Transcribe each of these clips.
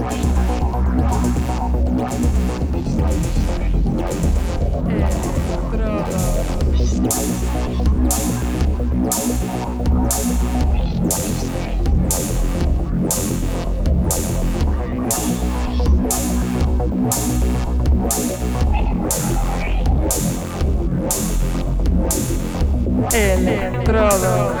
Estrada. Electrodos.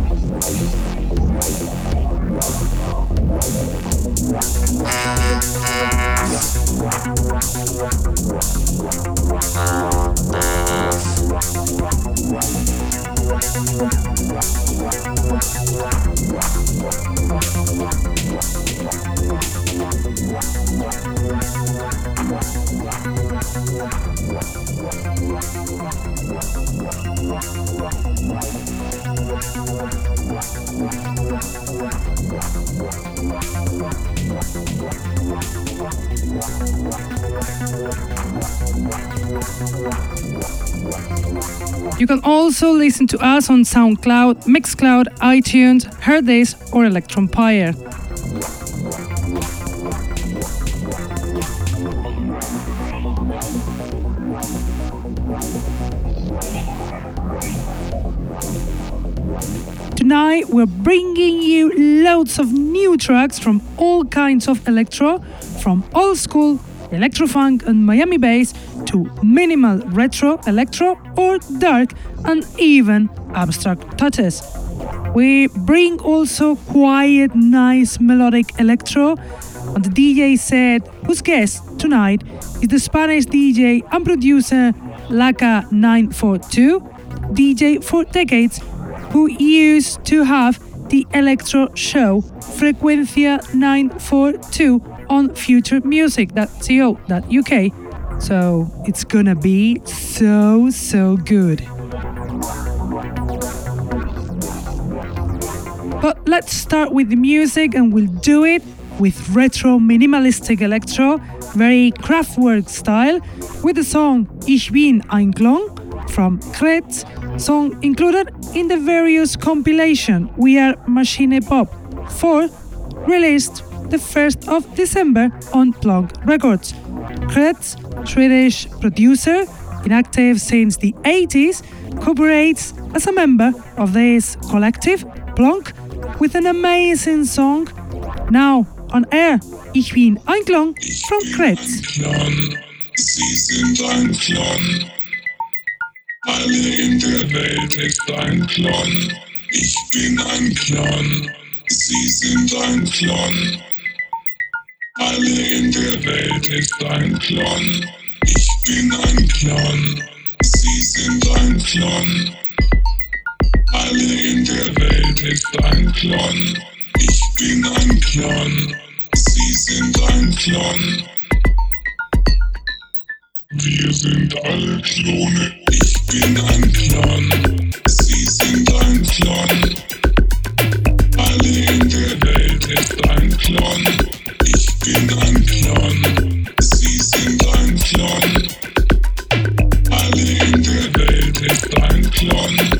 You can also listen to us on SoundCloud, Mixcloud, iTunes, Hearthis, or Electronpire. Tonight we're bringing you loads of new tracks from all kinds of electro, from old school, electrofunk and Miami bass to minimal retro electro or dark and even abstract touches. We bring also quiet, nice melodic electro. And the DJ said, whose guest tonight is the Spanish DJ and producer Laka942, DJ for decades, who used to have the electro show Frecuencia 942 on Future Music.co.uk. So it's gonna be so, so good. But let's start with the music and we'll do it with retro minimalistic electro, very Kraftwerk style, with the song Ich bin ein Klon from Kretz, song included in the various compilation We Are Machine Pop 4, released the 1st of December on Plonk Records. Kretz, Swedish producer, inactive since the 80s, cooperates as a member of this collective, Plonk, with an amazing song. Now on air, Ich bin ein Klon from Kretz. Sie sind ein Klon. Alle in der Welt ist ein Klon. Ich bin ein Klon. Sie sind ein Klon. Alle in der Welt ist ein Klon. Ich bin ein Klon. Sie sind ein Klon. Alle in der Welt ist ein Klon. Ich bin ein Klon. Sie sind ein Klon. Wir sind alle Klone. Ich bin ein Klon. Sie sind ein Klon. Alle in der Welt ist ein Klon. Bin ein Klon. Sie sind ein Klon. Alle in der Welt ist ein Klon.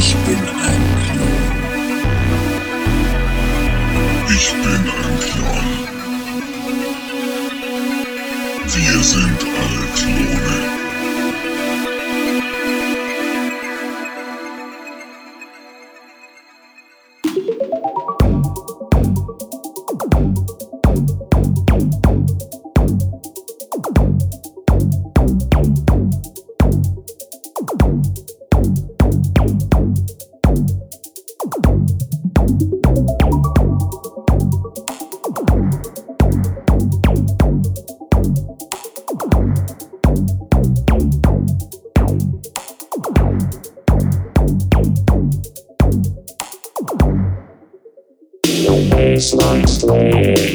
Ich bin ein Clown. Ich bin ein Clown. Wir sind alle. Música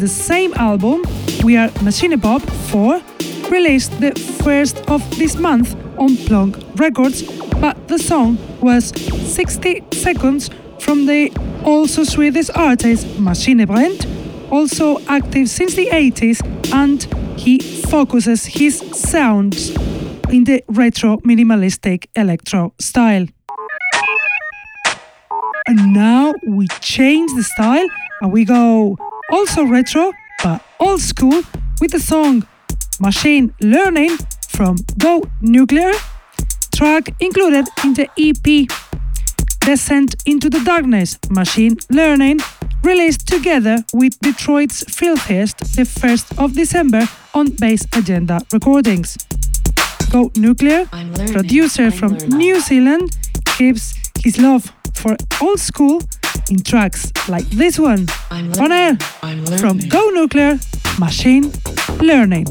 the same album, We Are Machinepop 4, released the first of this month on Plonk Records, but the song was 60 seconds from the also Swedish artist Machinebrent, also active since the 80s, and he focuses his sounds in the retro minimalistic electro style. And now we change the style and we go also retro but old school with the song Machine Learning from Go Nuclear, track included in the EP Descent into the Darkness Machine Learning, released together with Detroit's Filthiest the 1st of December on Bass Agenda Recordings. Go Nuclear, producer from. New Zealand, gives his love for old school in tracks like this one. On air from Go Nuclear Machine Learning.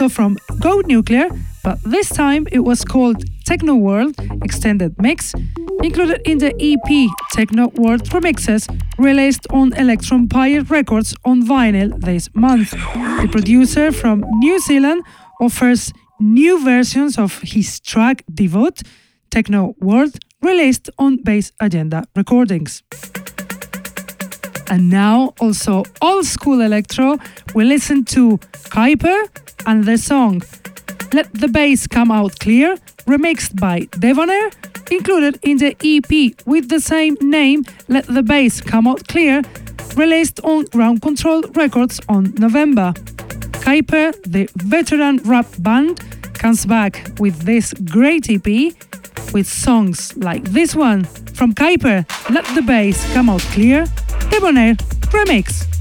Also from Go Nuclear, but this time it was called Techno World Extended Mix, included in the EP Techno World Remixes released on Electronpire Records on vinyl this month. The producer from New Zealand offers new versions of his track Devote, Techno World, released on Bass Agenda Recordings. And now, also old school electro, we listen to Kuiper and the song Let the Bass Come Out Clear, remixed by Debonair, included in the EP with the same name, Let the Bass Come Out Clear, released on Ground Control Records on November. Kuiper, the veteran rap band, comes back with this great EP with songs like this one from Kuiper, Let the Bass Come Out Clear, Debonair Remix.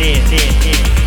At the club,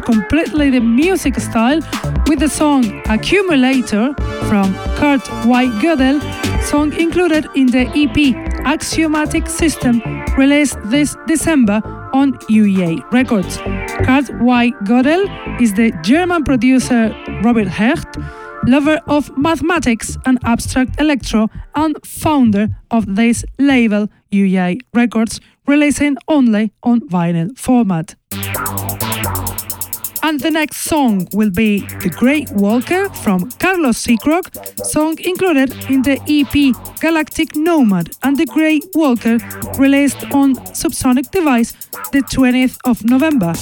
completely the music style with the song Accumulator from Kurt White song included in the EP Axiomatic System released this December on UEA Records. Kurt White is the German producer Robert Hecht, lover of mathematics and abstract electro, and founder of this label, UEA Records, releasing only on vinyl format. And the next song will be The Great Walker from Carlos Seacrock, song included in the EP Galactic Nomad and The Great Walker, released on Subsonic Device the 20th of November.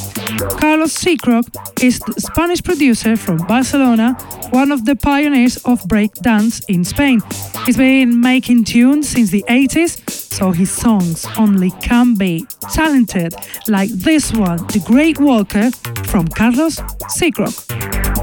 Carlos Seacrock is the Spanish producer from Barcelona, one of the pioneers of breakdance in Spain. He's been making tunes since the 80s, so his songs only can be talented, like this one, The Great Walker from Carlos Seacrock. Today's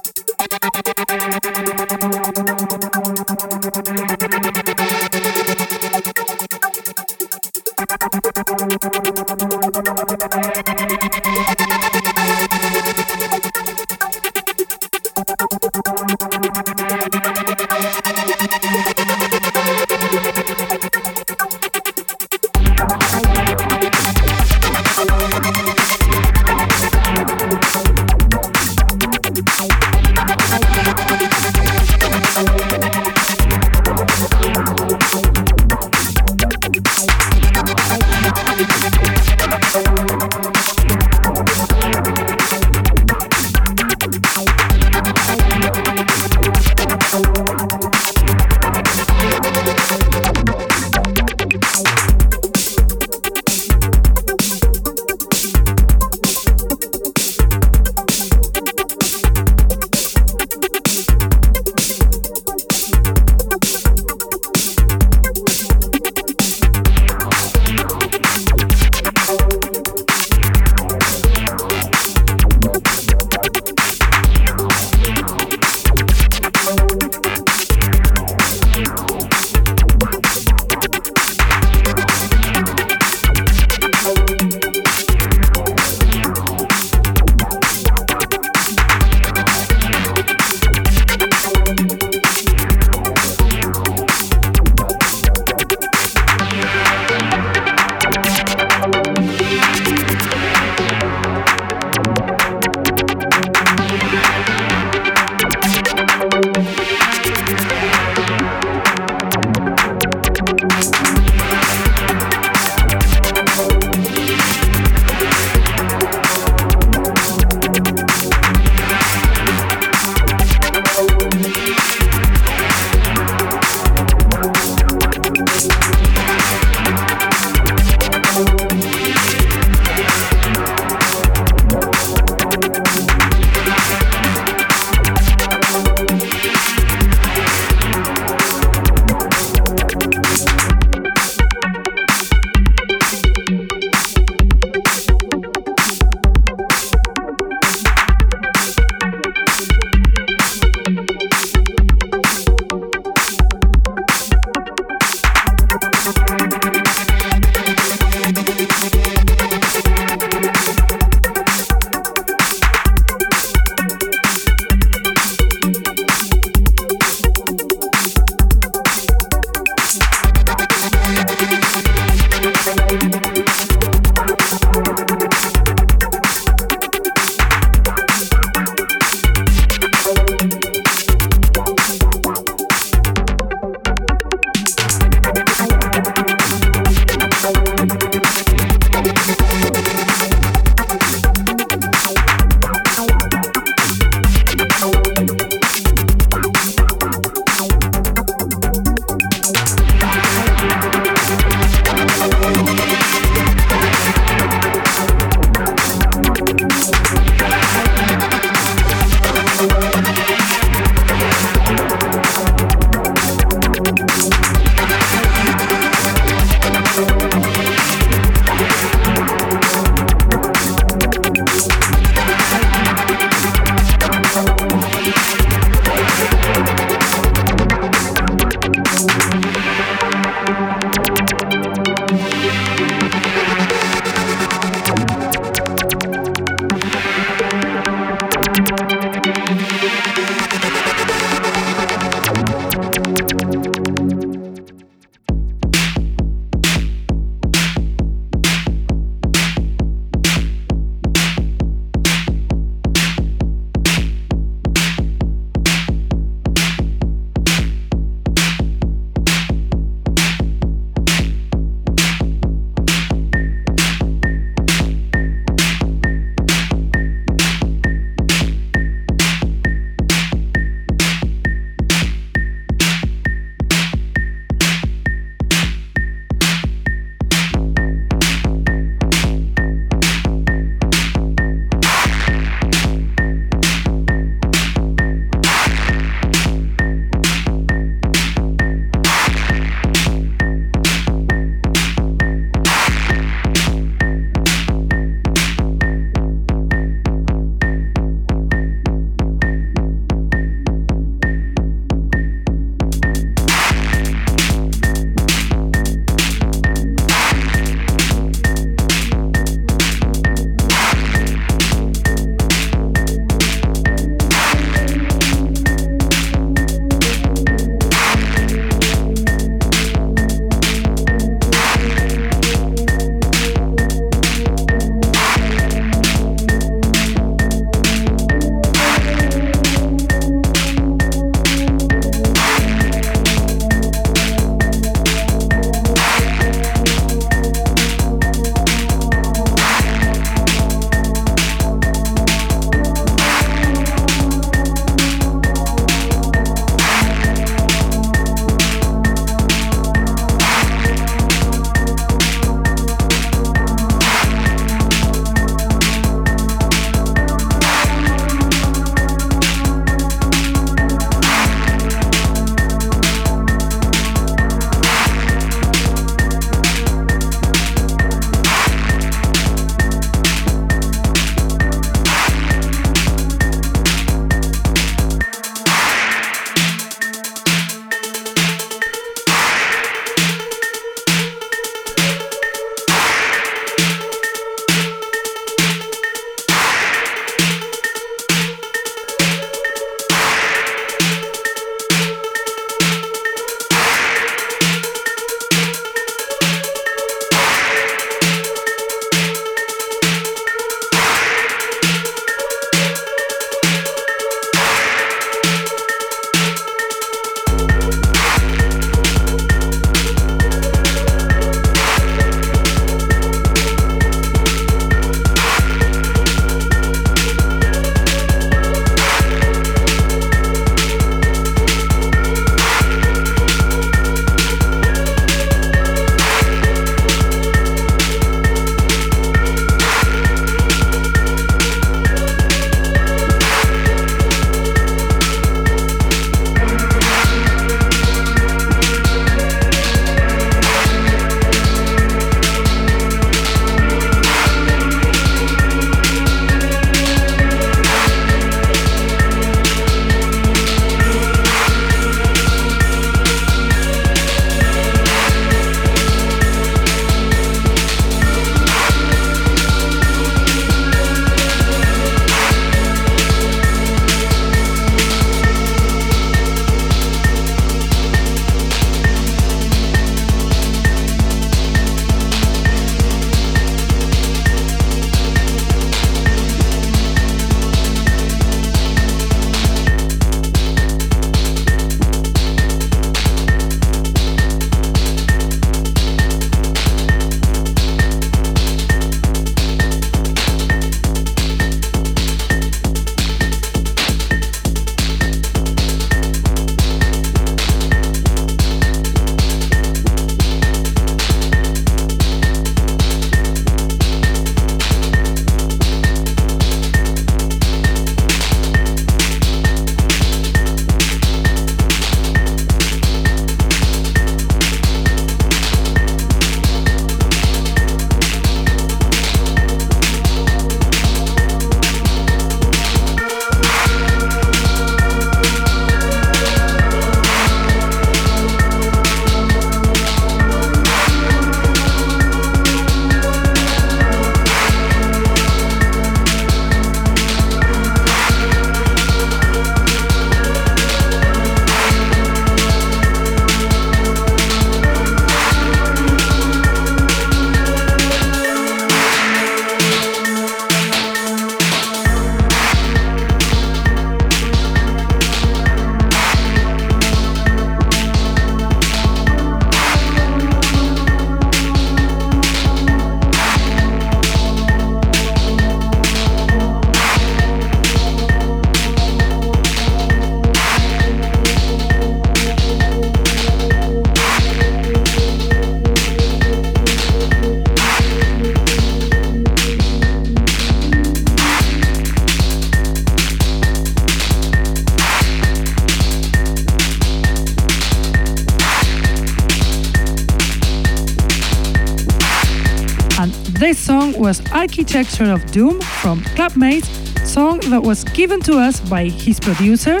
Architecture of Doom from Clubmates, song that was given to us by his producer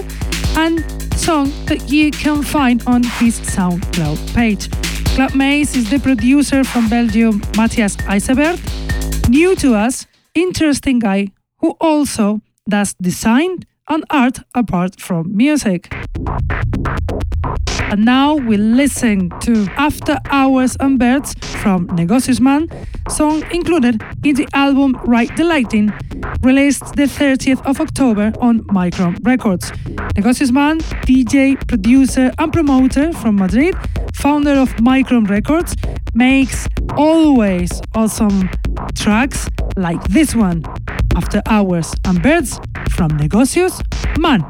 and song that you can find on his SoundCloud page. Clubmates is the producer from Belgium, Matthias Eisebert, new to us, interesting guy who also does design and art apart from music. And now we listen to After Hours and Birds from Negocius Man, song included in the album Ride the Lightning, released the 30th of October on Micron Records. Negocius Man, DJ, producer, and promoter from Madrid, founder of Micron Records, makes always awesome tracks like this one, After Hours and Birds from Negocius Man.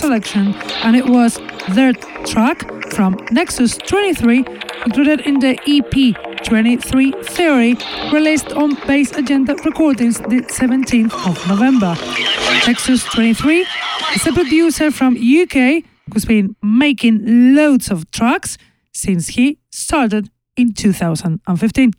Selection and it was their track from Nexus 23 included in the EP 23 Theory released on Bass Agenda Recordings the 17th of November. Nexus 23 is a producer from UK who's been making loads of tracks since he started in 2015.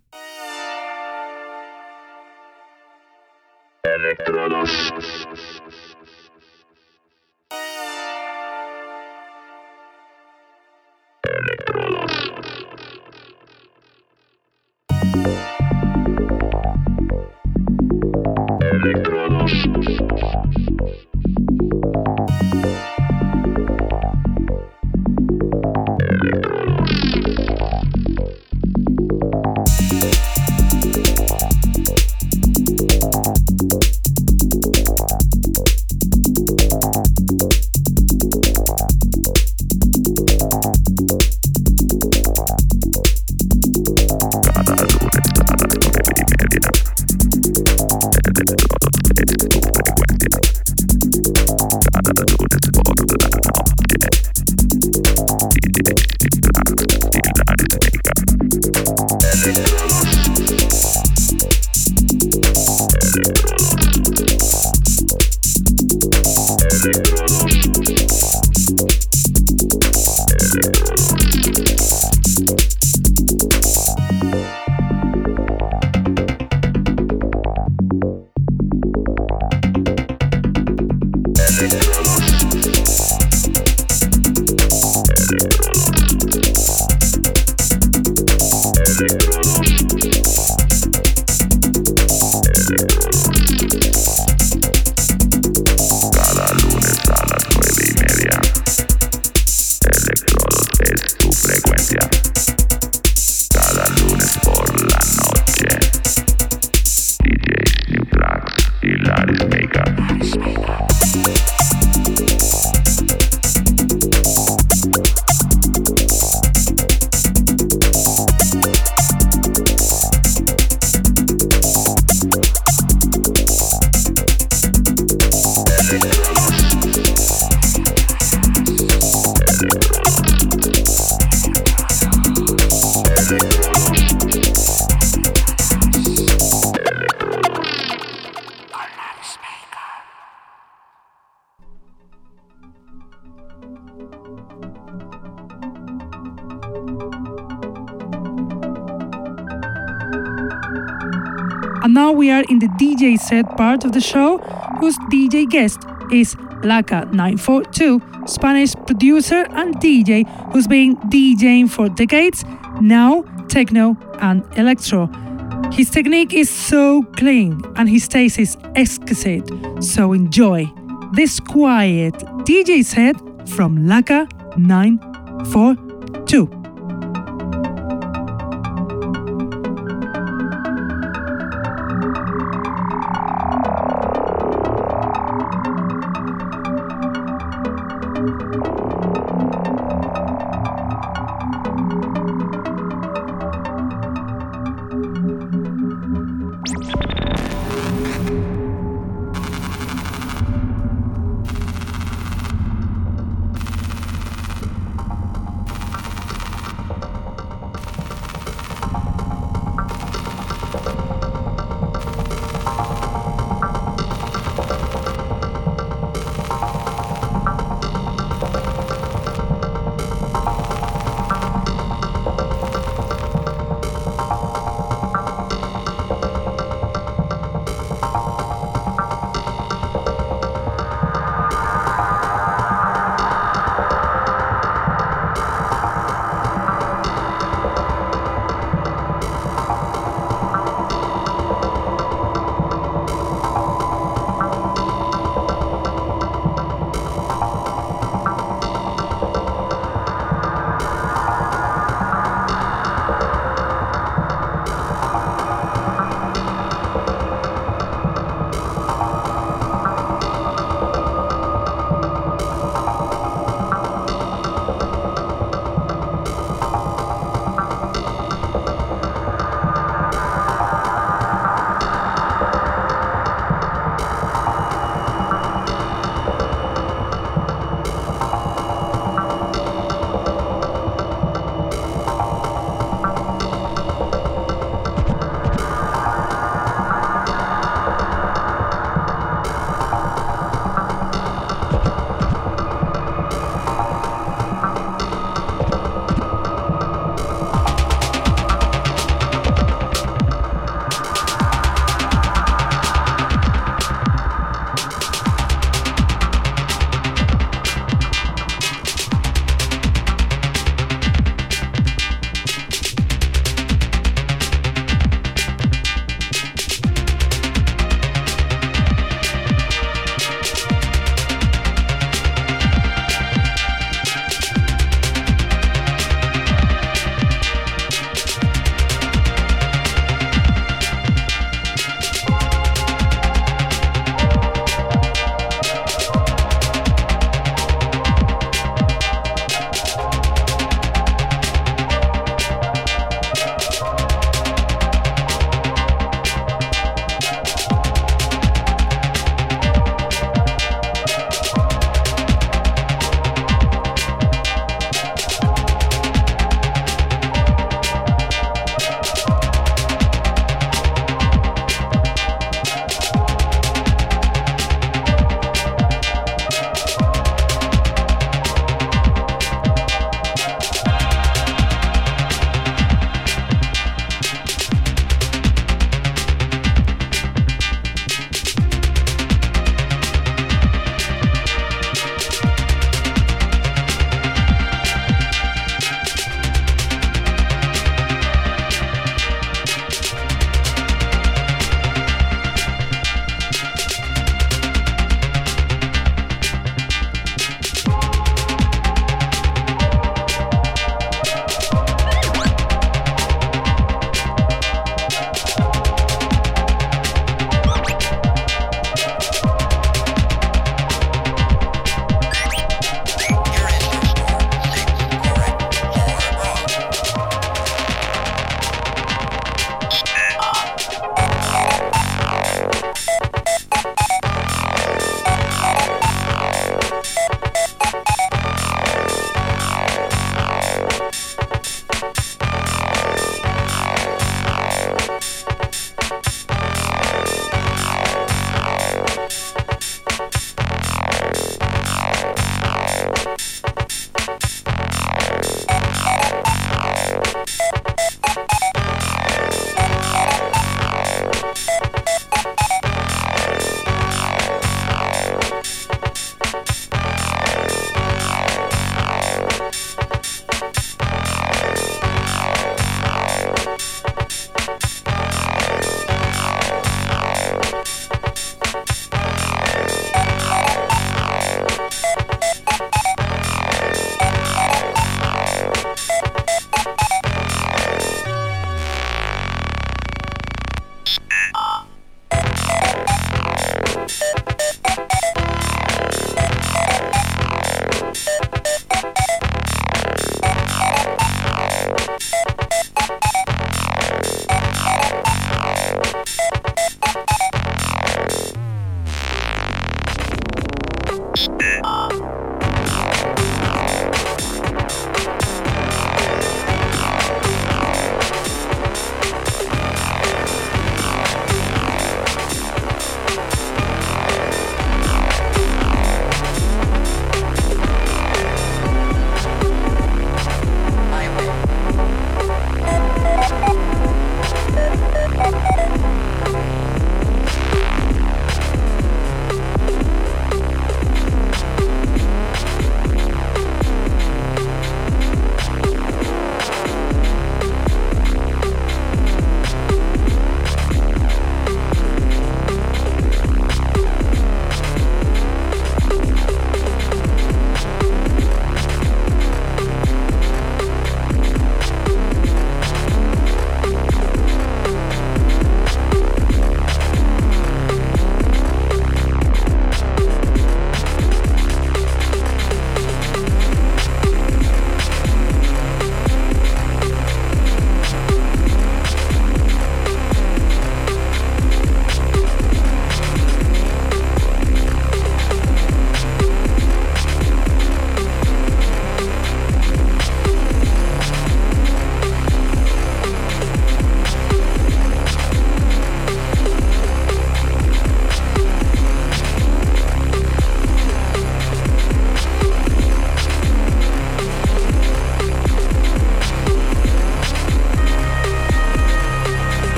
Set part of the show, whose DJ guest is Laka942, Spanish producer and DJ who's been DJing for decades, now techno and electro. His technique is so clean and his taste is exquisite, so enjoy this quiet DJ set from Laka942.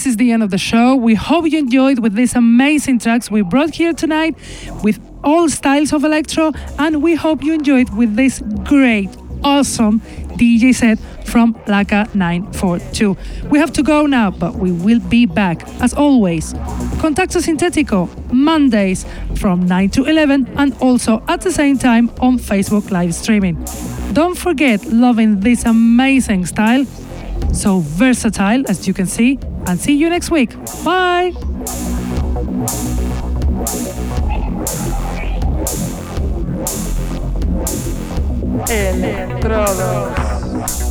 This is the end of the show. We hope you enjoyed with these amazing tracks we brought here tonight with all styles of electro, and we hope you enjoyed with this great, awesome DJ set from Laka 942. We have to go now, but we will be back as always. Contacto Sintetico, Mondays from 9 to 11, and also at the same time on Facebook live streaming. Don't forget loving this amazing style so versatile, as you can see, and see you next week. Bye! Electrodos.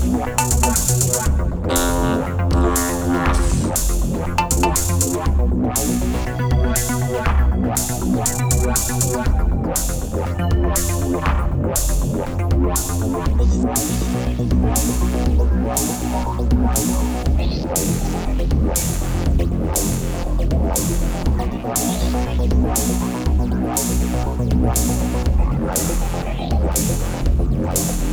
Wow.